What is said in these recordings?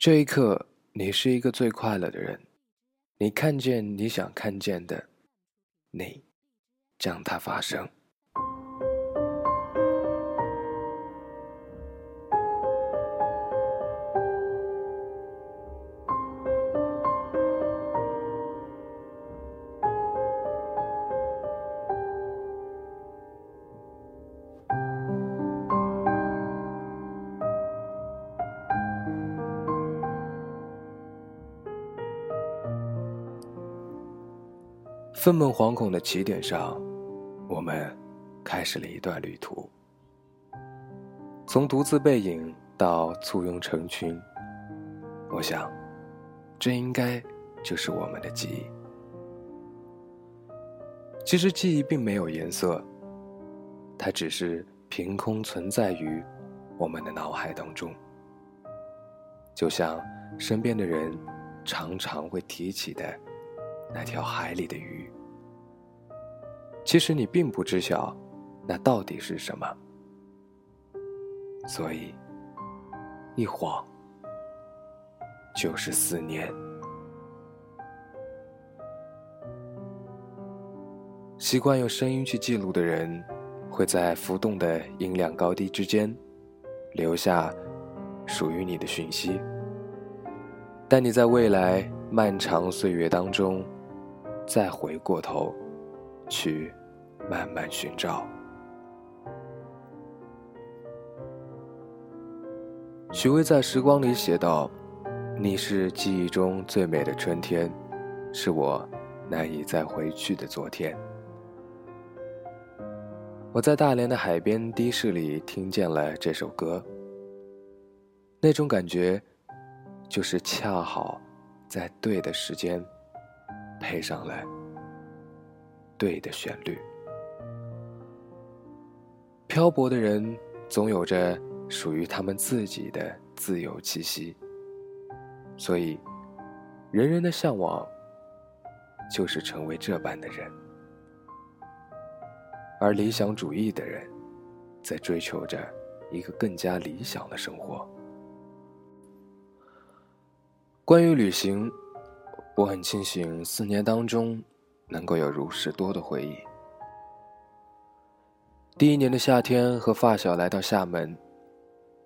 这一刻，你是一个最快乐的人。你看见你想看见的，你将它发生。愤懑惶恐的起点上，我们开始了一段旅途。从独自背影到簇拥成群，我想，这应该就是我们的记忆。其实记忆并没有颜色，它只是凭空存在于我们的脑海当中，就像身边的人常常会提起的。那条海里的鱼，其实你并不知晓，那到底是什么。所以，一晃就是四年。习惯用声音去记录的人，会在浮动的音量高低之间，留下属于你的讯息。但你在未来漫长岁月当中。再回过头，去慢慢寻找。许巍在《时光》里写道：“你是记忆中最美的春天，是我难以再回去的昨天。”我在大连的海边的士里听见了这首歌，那种感觉，就是恰好在对的时间。配上了对的旋律。漂泊的人总有着属于他们自己的自由气息，所以人人的向往就是成为这般的人，而理想主义的人在追求着一个更加理想的生活。关于旅行。我很庆幸四年当中，能够有如此多的回忆。第一年的夏天，和发小来到厦门，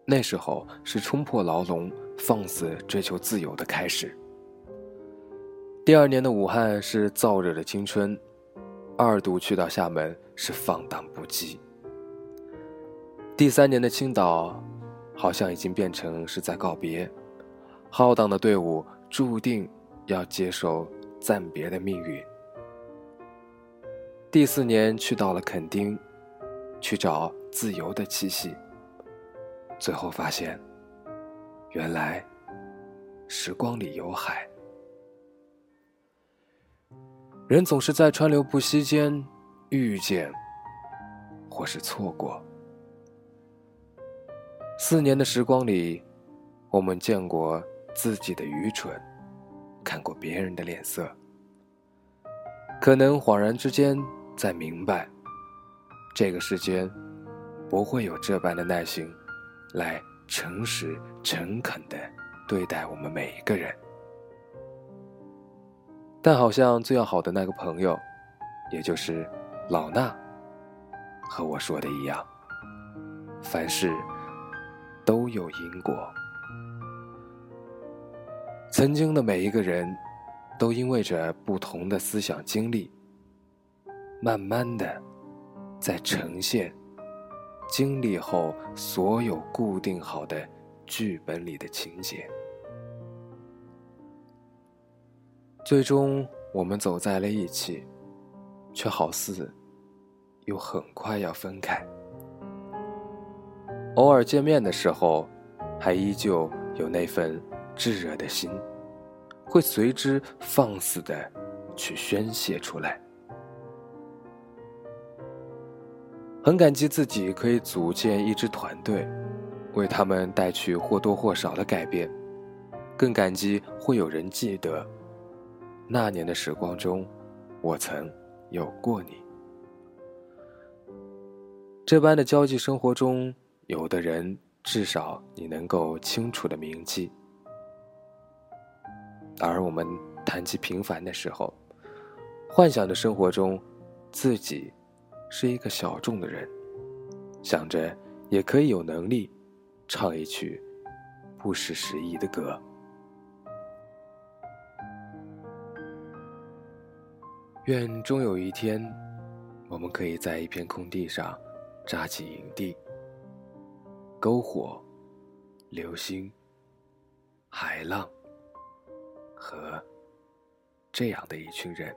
那时候是冲破牢笼、放肆追求自由的开始。第二年的武汉是燥热的青春，二度去到厦门是放荡不羁。第三年的青岛，好像已经变成是在告别，浩荡的队伍注定。要接受暂别的命运。第四年去到了垦丁，去找自由的气息。最后发现，原来时光里有海。人总是在川流不息间遇见，或是错过。四年的时光里，我们见过自己的愚蠢。看过别人的脸色，可能恍然之间在明白，这个世间不会有这般的耐心，来诚实诚恳的对待我们每一个人。但好像最要好的那个朋友，也就是老衲，和我说的一样，凡事都有因果。曾经的每一个人，都因为着不同的思想经历，慢慢的，在呈现经历后所有固定好的剧本里的情节。最终，我们走在了一起，却好似又很快要分开。偶尔见面的时候，还依旧有那份。炙热的心，会随之放肆的去宣泄出来。很感激自己可以组建一支团队，为他们带去或多或少的改变，更感激会有人记得那年的时光中，我曾有过你。这般的交际生活中，有的人至少你能够清楚的铭记。而我们谈起平凡的时候，幻想的生活中，自己是一个小众的人，想着也可以有能力唱一曲不失时宜的歌。愿终有一天，我们可以在一片空地上扎起营地，篝火、流星、海浪和这样的一群人。